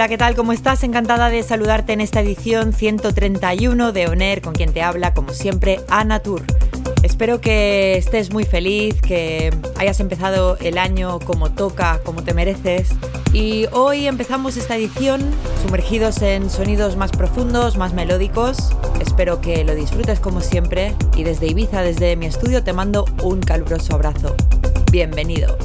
Hola, ¿qué tal? ¿Cómo estás? Encantada de saludarte en esta edición 131 de ONER, con quien te habla, como siempre, Ana Tour. Espero que estés muy feliz, que hayas empezado el año como toca, como te mereces. Y hoy empezamos esta edición sumergidos en sonidos más profundos, más melódicos. Espero que lo disfrutes como siempre y desde Ibiza, desde mi estudio, te mando un caluroso abrazo. Bienvenido.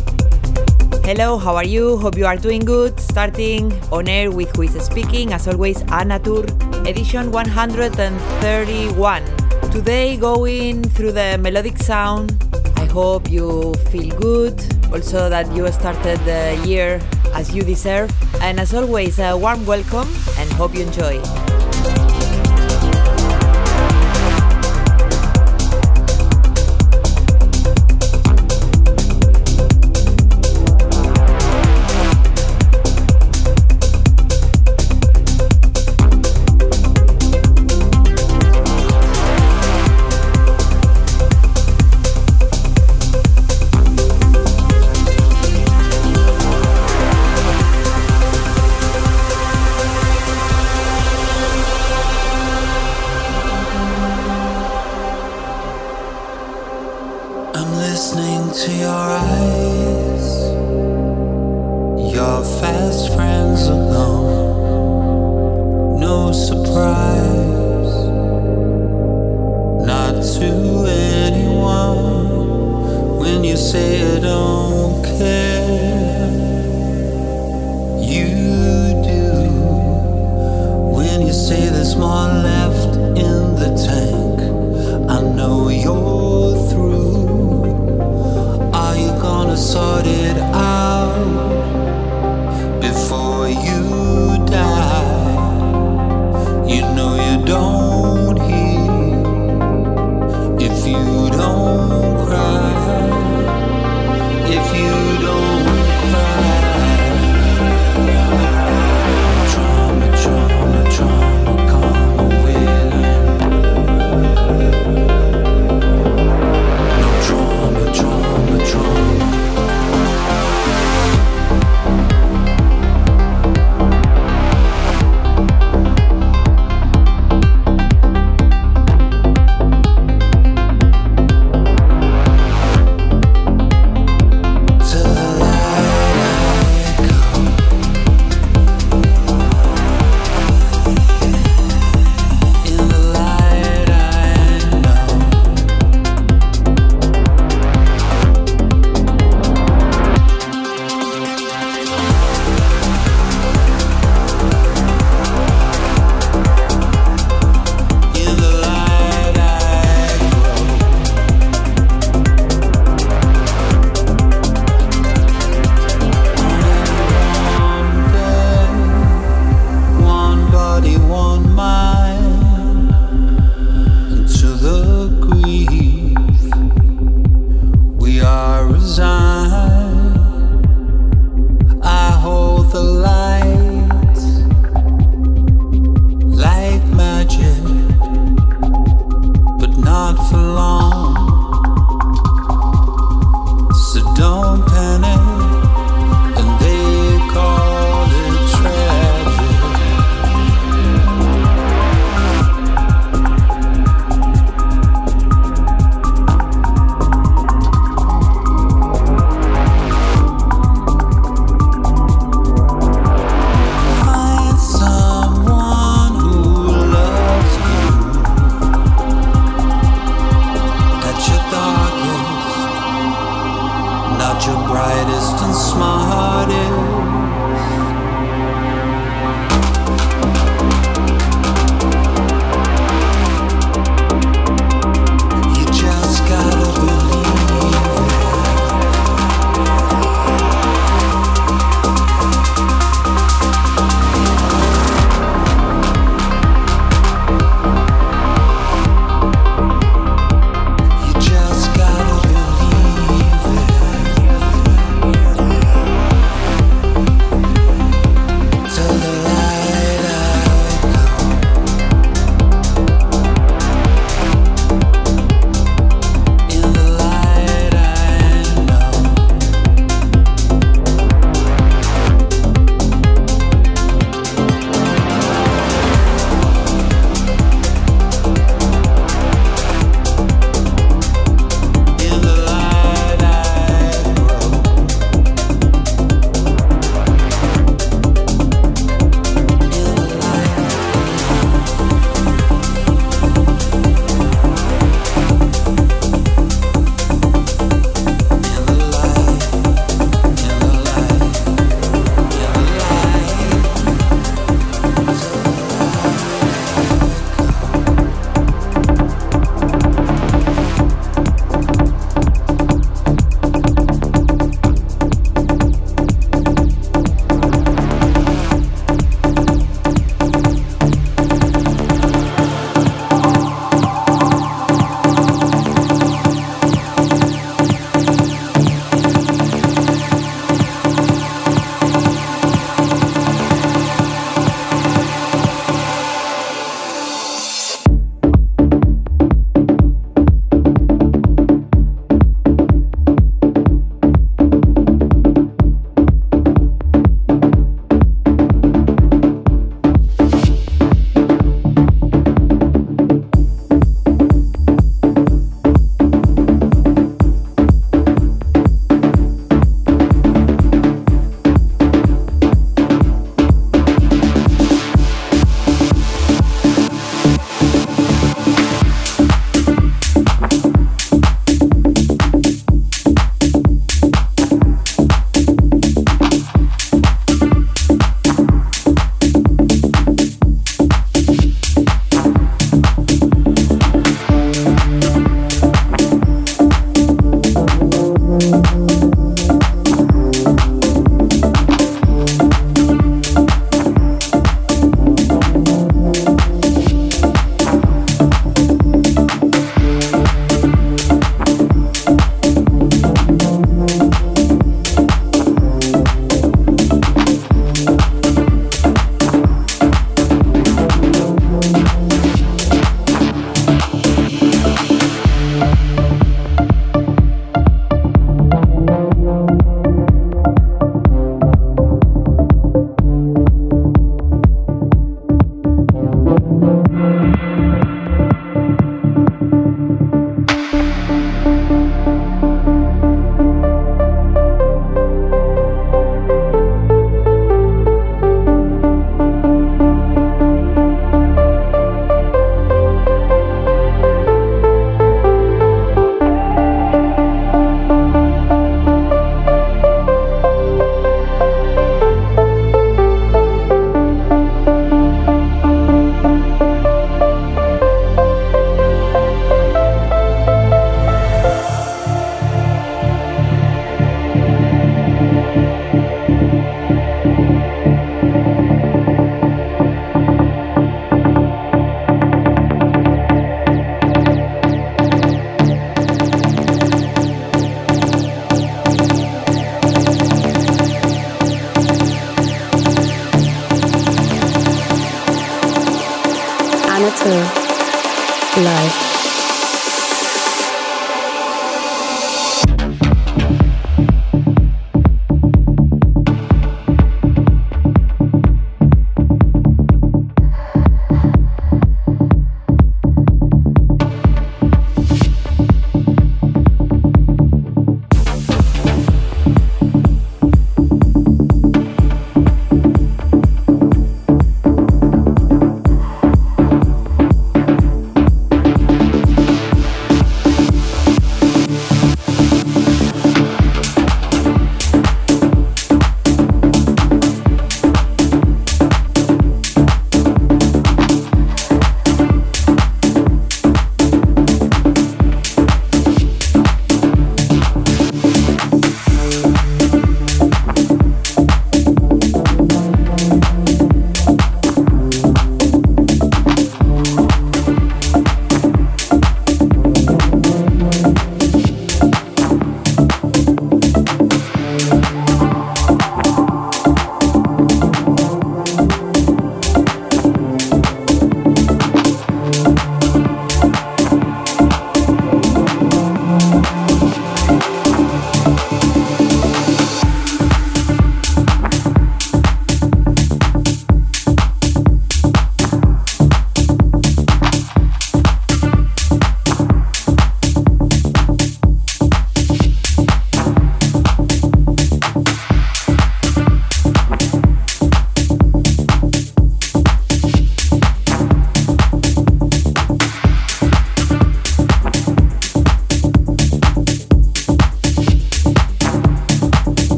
Hello, how are you? Hope you are doing good. Starting on air with Who is Speaking, as always, Anna Tur, edition 131. Today, going through the melodic sound. I hope you feel good. Also, that you started the year as you deserve. And as always, a warm welcome and hope you enjoy. listening to your eyes. Your fast friends are gone. No surprise, not to anyone. When you say I don't care, you do. When you say there's more left.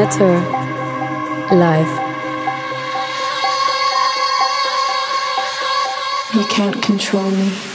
Anna Tur live. You can't control me.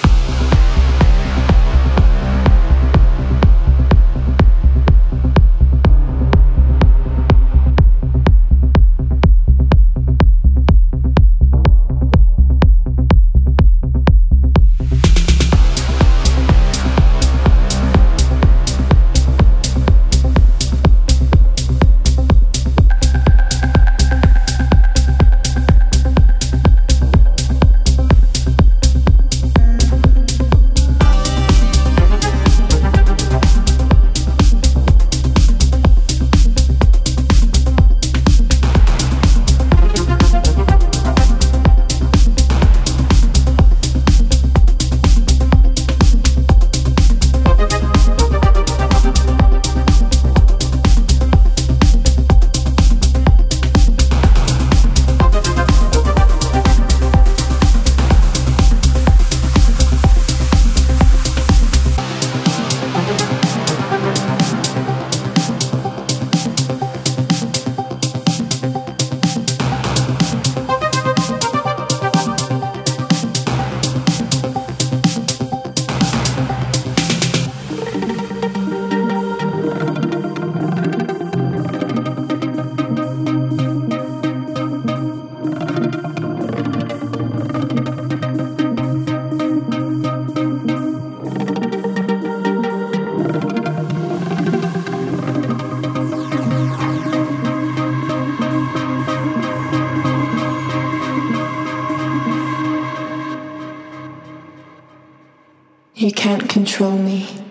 Can't control me.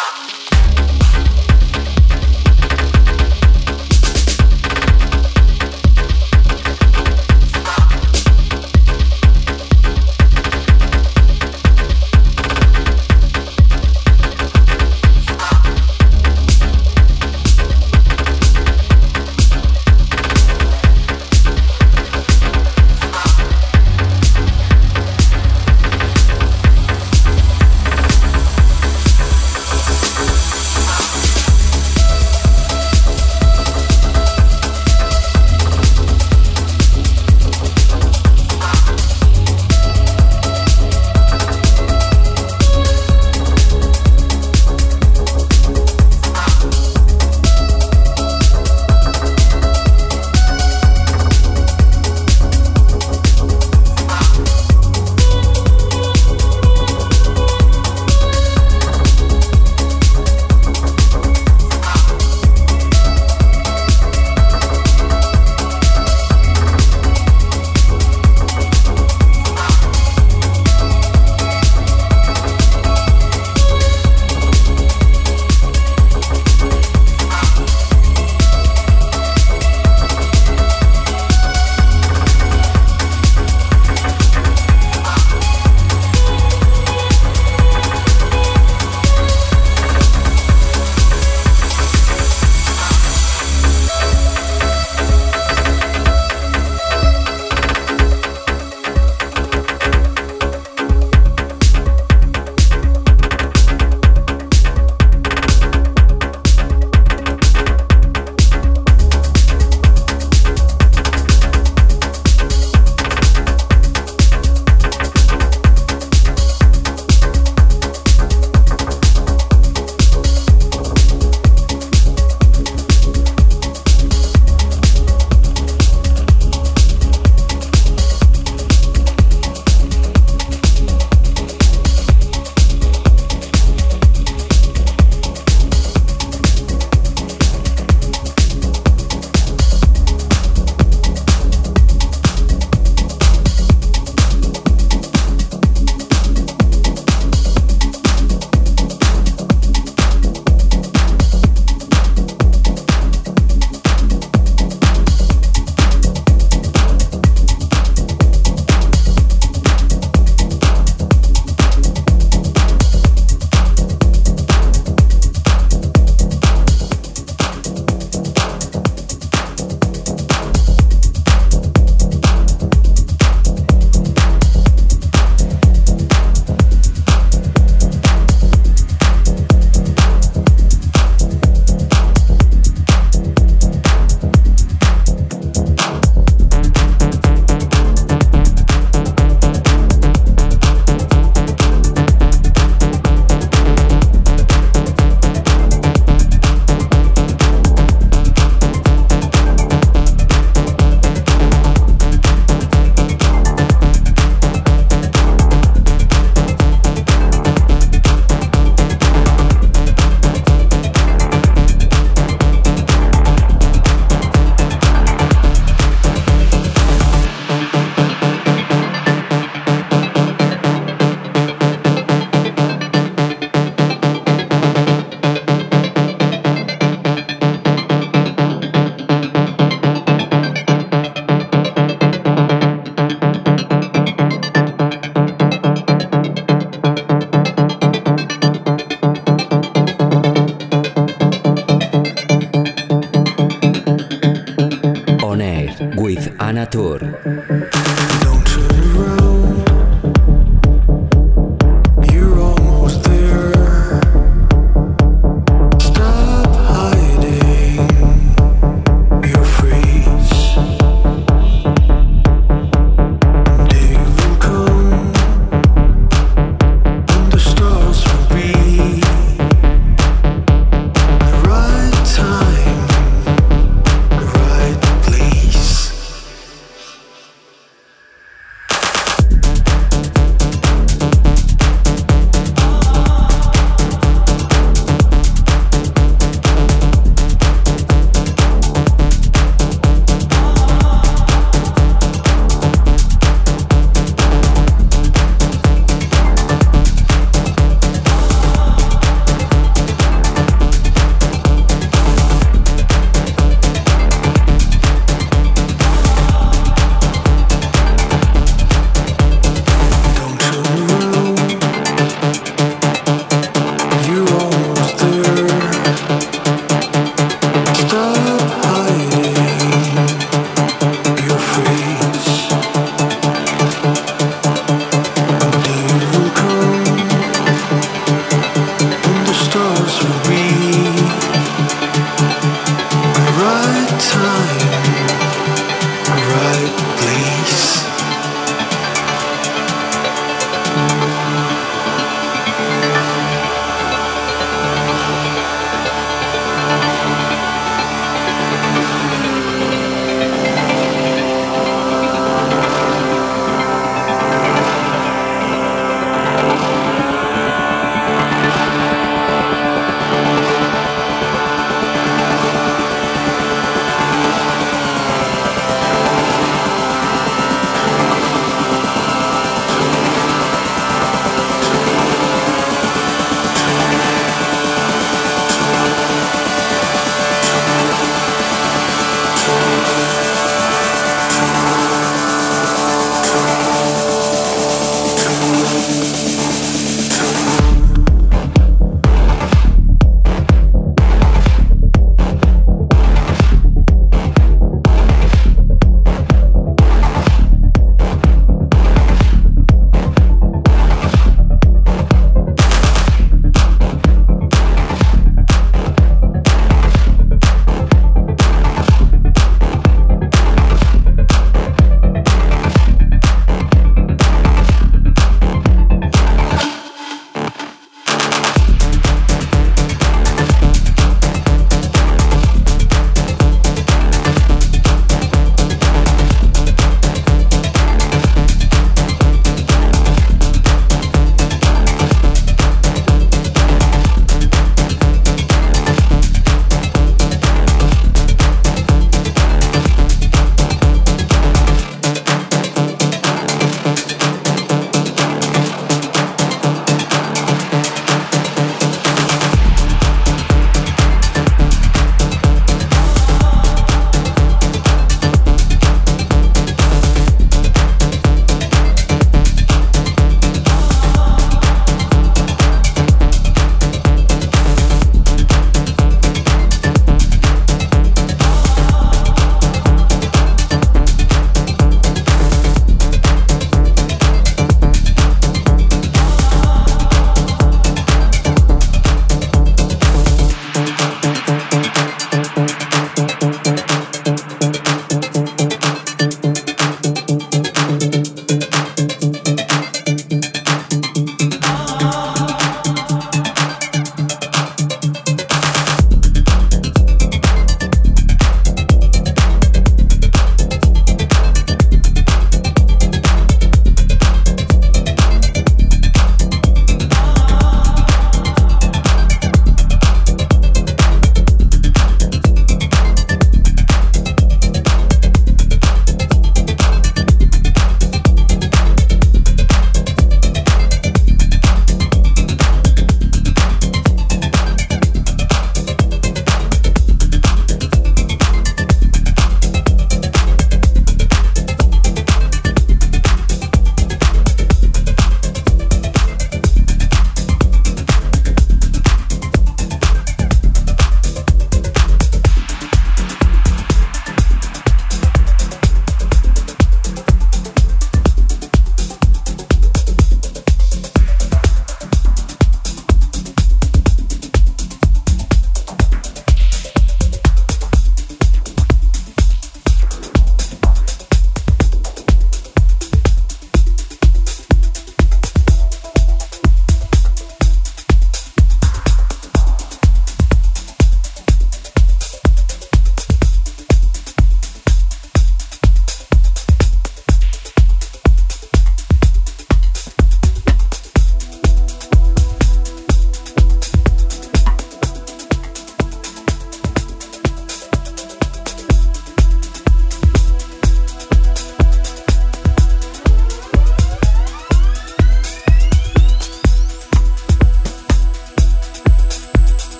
Ah!